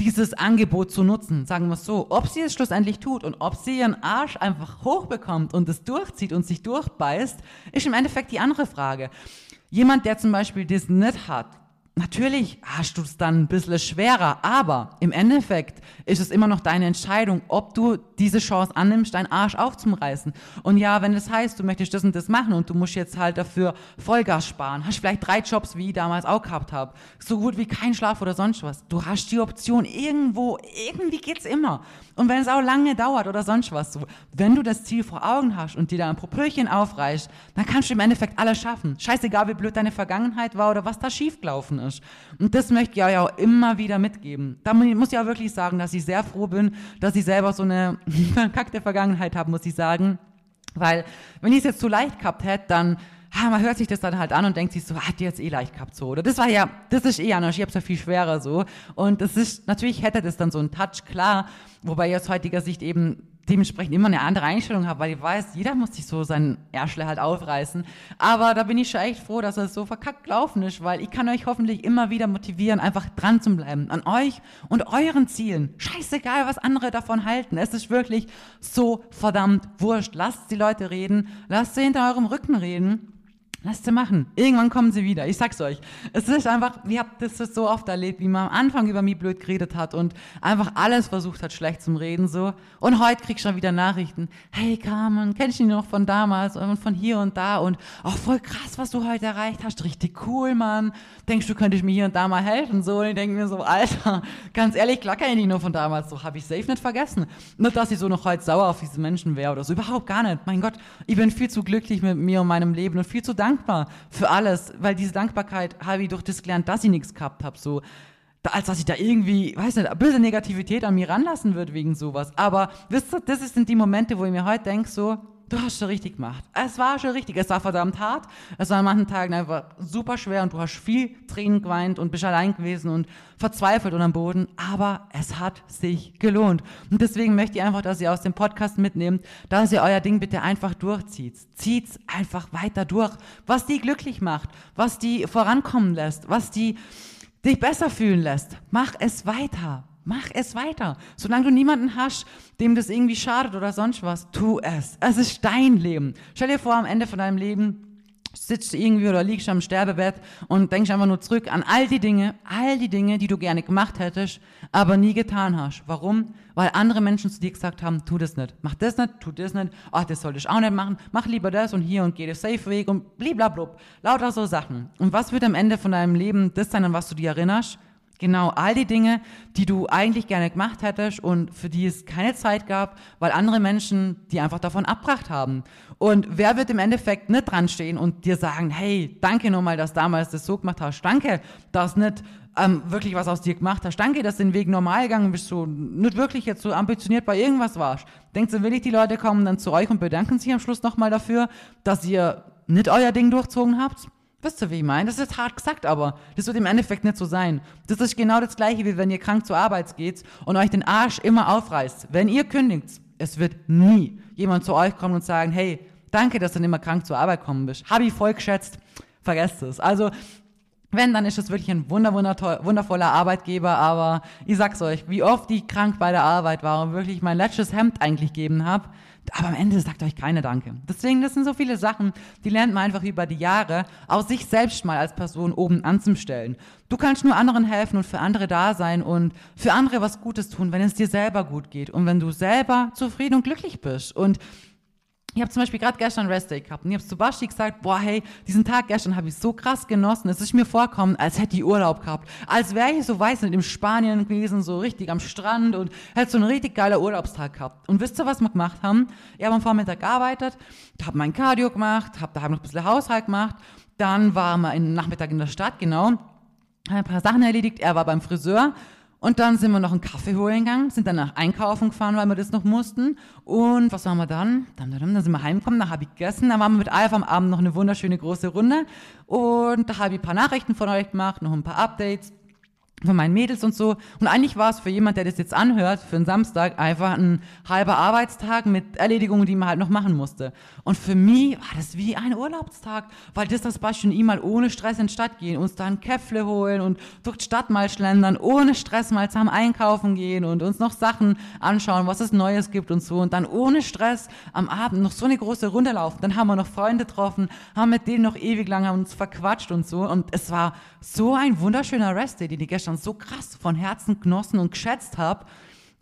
dieses Angebot zu nutzen, sagen wir es so. Ob sie es schlussendlich tut und ob sie ihren Arsch einfach hochbekommt und es durchzieht und sich durchbeißt, ist im Endeffekt die andere Frage. Jemand, der zum Beispiel das nicht hat, Natürlich hast du es dann ein bisschen schwerer, aber im Endeffekt ist es immer noch deine Entscheidung, ob du diese Chance annimmst, deinen Arsch aufzureißen. Und ja, wenn das heißt, du möchtest das und das machen und du musst jetzt halt dafür Vollgas sparen, hast vielleicht drei Jobs, wie ich damals auch gehabt habe, so gut wie kein Schlaf oder sonst was. Du hast die Option irgendwo, irgendwie geht's immer. Und wenn es auch lange dauert oder sonst was so, wenn du das Ziel vor Augen hast und dir da ein Propöllchen aufreißt, dann kannst du im Endeffekt alles schaffen. Scheißegal, wie blöd deine Vergangenheit war oder was da schiefgelaufen ist. Und das möchte ich euch auch immer wieder mitgeben. Da muss ich auch wirklich sagen, dass ich sehr froh bin, dass ich selber so eine (laughs) verkackte Vergangenheit habe, muss ich sagen. Weil, wenn ich es jetzt zu leicht gehabt hätte, dann ha, man hört sich das dann halt an und denkt sich so, hat die jetzt eh leicht gehabt so. Oder das war ja, das ist eh anders, ich hab's ja viel schwerer so. Und das ist, natürlich hätte das dann so einen Touch, klar. Wobei ich aus heutiger Sicht eben dementsprechend immer eine andere Einstellung habe, weil ich weiß, jeder muss sich so seinen Ärschle halt aufreißen. Aber da bin ich schon echt froh, dass es so verkackt gelaufen ist, weil ich kann euch hoffentlich immer wieder motivieren, einfach dran zu bleiben an euch und euren Zielen. Scheißegal, was andere davon halten. Es ist wirklich so verdammt wurscht. Lasst die Leute reden, lasst sie hinter eurem Rücken reden Lasst sie machen. Irgendwann kommen sie wieder. Ich sag's euch. Es ist einfach, ich habe das so oft erlebt, wie man am Anfang über mich blöd geredet hat und einfach alles versucht hat, schlecht zum Reden so. Und heute krieg ich schon wieder Nachrichten. Hey Carmen, kennst du dich noch von damals und von hier und da und auch oh, voll krass, was du heute erreicht hast. Richtig cool, Mann. Denkst du, könntest mir hier und da mal helfen? So, und ich denke mir so, Alter, ganz ehrlich, klar ich dich nur von damals. So, habe ich safe nicht vergessen. Nicht, dass ich so noch heute sauer auf diese Menschen wäre oder so. Überhaupt gar nicht. Mein Gott, ich bin viel zu glücklich mit mir und meinem Leben und viel zu dankbar dankbar für alles, weil diese Dankbarkeit habe ich durch das gelernt, dass ich nichts gehabt habe, so. Da, als dass ich da irgendwie, weiß nicht, ein bisschen Negativität an mir ranlassen würde wegen sowas. Aber wisst ihr, das sind die Momente, wo ich mir heute denke, so, du hast schon richtig gemacht. Es war schon richtig. Es war verdammt hart. Es war an manchen Tagen einfach super schwer und du hast viel Tränen geweint und bist allein gewesen und verzweifelt und am Boden. Aber es hat sich gelohnt. Und deswegen möchte ich einfach, dass ihr aus dem Podcast mitnehmt, dass ihr euer Ding bitte einfach durchzieht. Zieht's einfach weiter durch. Was die glücklich macht, was die vorankommen lässt, was die dich besser fühlen lässt. Mach es weiter. Mach es weiter. Solange du niemanden hast, dem das irgendwie schadet oder sonst was, tu es. Es ist dein Leben. Stell dir vor, am Ende von deinem Leben sitzt du irgendwie oder liegst am Sterbebett und denkst einfach nur zurück an all die Dinge, all die Dinge, die du gerne gemacht hättest, aber nie getan hast. Warum? Weil andere Menschen zu dir gesagt haben, tu das nicht, mach das nicht, tu das nicht, ach, das solltest du auch nicht machen, mach lieber das und hier und geh den Safe Weg und bliblablub. Lauter so Sachen. Und was wird am Ende von deinem Leben das sein, an was du dir erinnerst? Genau, all die Dinge, die du eigentlich gerne gemacht hättest und für die es keine Zeit gab, weil andere Menschen die einfach davon abbracht haben. Und wer wird im Endeffekt nicht dran stehen und dir sagen, hey, danke nochmal, dass damals das so gemacht hast. Danke, dass nicht ähm, wirklich was aus dir gemacht hast. Danke, dass du den Weg normal gegangen bist, so nicht wirklich jetzt so ambitioniert bei irgendwas warst. Denkst du, will ich die Leute kommen dann zu euch und bedanken sich am Schluss nochmal dafür, dass ihr nicht euer Ding durchzogen habt? Wisst ihr, wie ich meine? Das ist hart gesagt, aber das wird im Endeffekt nicht so sein. Das ist genau das Gleiche, wie wenn ihr krank zur Arbeit geht und euch den Arsch immer aufreißt. Wenn ihr kündigt, es wird nie jemand zu euch kommen und sagen, hey, danke, dass du nicht mehr krank zur Arbeit kommen bist. Hab ich voll geschätzt. vergesst es. Also wenn, dann ist es wirklich ein wunder, wundervoller Arbeitgeber, aber ich sag's euch, wie oft ich krank bei der Arbeit war und wirklich mein letztes Hemd eigentlich gegeben habe, aber am Ende sagt euch keine Danke. Deswegen, das sind so viele Sachen, die lernt man einfach über die Jahre, auch sich selbst mal als Person oben anzustellen. Du kannst nur anderen helfen und für andere da sein und für andere was Gutes tun, wenn es dir selber gut geht und wenn du selber zufrieden und glücklich bist. Und ich habe zum Beispiel gerade gestern Rest-Day gehabt und ich habe zu Basti gesagt, boah, hey, diesen Tag gestern habe ich so krass genossen. Es ist mir vorkommen, als hätte ich Urlaub gehabt. Als wäre ich so, weiß nicht, im Spanien gewesen, so richtig am Strand und hätte so einen richtig geiler Urlaubstag gehabt. Und wisst ihr, was wir gemacht haben? Ich habe am Vormittag gearbeitet, habe mein Cardio gemacht, habe daheim noch ein bisschen Haushalt gemacht. Dann waren wir am Nachmittag in der Stadt, genau. Ein paar Sachen erledigt. Er war beim Friseur und dann sind wir noch einen Kaffee holen gegangen, sind dann nach einkaufen gefahren, weil wir das noch mussten. Und was waren wir dann? Dann, dann, dann sind wir heimgekommen, dann habe ich gegessen, dann waren wir mit Alf am Abend noch eine wunderschöne große Runde. Und da habe ich ein paar Nachrichten von euch gemacht, noch ein paar Updates von meinen Mädels und so. Und eigentlich war es für jemand, der das jetzt anhört, für einen Samstag einfach ein halber Arbeitstag mit Erledigungen, die man halt noch machen musste. Und für mich war das wie ein Urlaubstag, weil das das Beispiel und mal ohne Stress in die Stadt gehen, uns da ein Käffle holen und durch die Stadt mal schlendern, ohne Stress mal zusammen einkaufen gehen und uns noch Sachen anschauen, was es Neues gibt und so. Und dann ohne Stress am Abend noch so eine große Runde laufen. Dann haben wir noch Freunde getroffen, haben mit denen noch ewig lang uns verquatscht und so. Und es war so ein wunderschöner Rest, den die gestern schon so krass von Herzen genossen und geschätzt habe.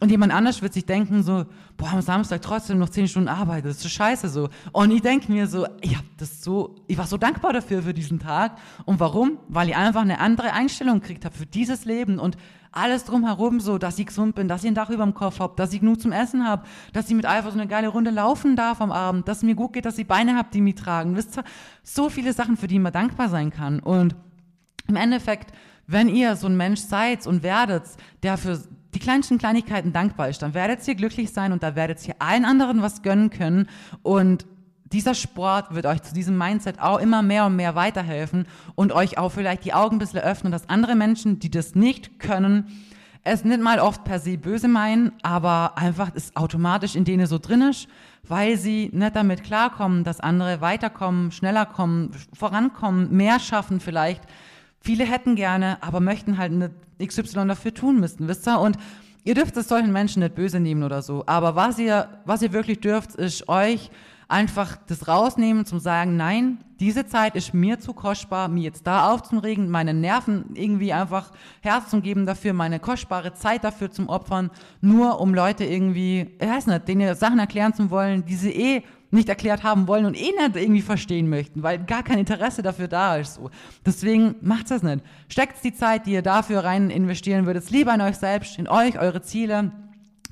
Und jemand anders wird sich denken so, boah, am Samstag trotzdem noch zehn Stunden Arbeit, das ist so scheiße so. Und ich denke mir so, ich hab das so, ich war so dankbar dafür für diesen Tag. Und warum? Weil ich einfach eine andere Einstellung gekriegt habe für dieses Leben und alles drumherum so, dass ich gesund bin, dass ich ein Dach über dem Kopf habe, dass ich genug zum Essen habe, dass ich mit einfach so eine geile Runde laufen darf am Abend, dass es mir gut geht, dass ich Beine habe, die mich tragen. Wisst ihr, so viele Sachen, für die man dankbar sein kann. Und im Endeffekt wenn ihr so ein Mensch seid und werdet, der für die kleinsten Kleinigkeiten dankbar ist, dann werdet ihr glücklich sein und da werdet ihr allen anderen was gönnen können. Und dieser Sport wird euch zu diesem Mindset auch immer mehr und mehr weiterhelfen und euch auch vielleicht die Augen ein bisschen öffnen, dass andere Menschen, die das nicht können, es nicht mal oft per se böse meinen, aber einfach ist automatisch in denen so drin ist, weil sie nicht damit klarkommen, dass andere weiterkommen, schneller kommen, vorankommen, mehr schaffen vielleicht, Viele hätten gerne, aber möchten halt eine XY dafür tun müssten, wisst ihr? Und ihr dürft es solchen Menschen nicht böse nehmen oder so. Aber was ihr, was ihr wirklich dürft, ist euch einfach das rausnehmen, zum sagen, nein, diese Zeit ist mir zu kostbar, mir jetzt da aufzuregen, meine Nerven irgendwie einfach Herz zu geben dafür, meine kostbare Zeit dafür zum Opfern, nur um Leute irgendwie, ich weiß nicht, denen Sachen erklären zu wollen, die sie eh nicht erklärt haben wollen und eh nicht irgendwie verstehen möchten, weil gar kein Interesse dafür da ist. So. Deswegen macht das nicht. Steckt die Zeit, die ihr dafür rein investieren würdet, lieber in euch selbst, in euch, eure Ziele,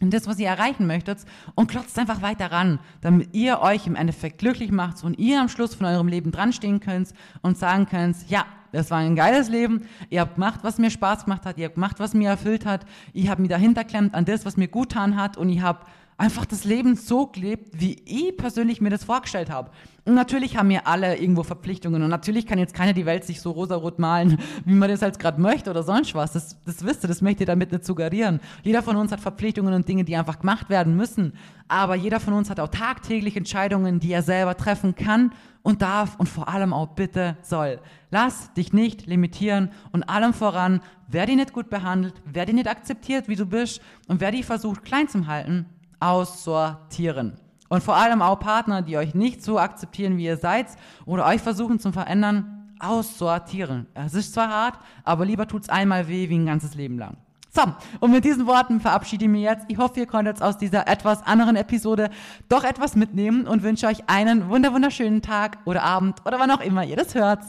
in das, was ihr erreichen möchtet und klotzt einfach weiter ran, damit ihr euch im Endeffekt glücklich macht und ihr am Schluss von eurem Leben dran stehen könnt und sagen könnt, ja, das war ein geiles Leben, ihr habt gemacht, was mir Spaß gemacht hat, ihr habt gemacht, was mir erfüllt hat, ich habe mich dahinter klemmt an das, was mir gut getan hat und ich habe einfach das Leben so gelebt, wie ich persönlich mir das vorgestellt habe. Und natürlich haben wir alle irgendwo Verpflichtungen und natürlich kann jetzt keiner die Welt sich so rosarot malen, wie man das jetzt gerade möchte oder sonst was. Das, das wisst ihr, das möchte ihr damit nicht suggerieren. Jeder von uns hat Verpflichtungen und Dinge, die einfach gemacht werden müssen. Aber jeder von uns hat auch tagtäglich Entscheidungen, die er selber treffen kann und darf und vor allem auch bitte soll. Lass dich nicht limitieren und allem voran, wer dich nicht gut behandelt, wer dich nicht akzeptiert, wie du bist und wer dich versucht klein zu halten, aussortieren. Und vor allem auch Partner, die euch nicht so akzeptieren, wie ihr seid oder euch versuchen zu verändern, aussortieren. Es ist zwar hart, aber lieber tut's einmal weh wie ein ganzes Leben lang. So, und mit diesen Worten verabschiede ich mich jetzt. Ich hoffe, ihr konntet aus dieser etwas anderen Episode doch etwas mitnehmen und wünsche euch einen wunderschönen Tag oder Abend oder wann auch immer ihr das hört.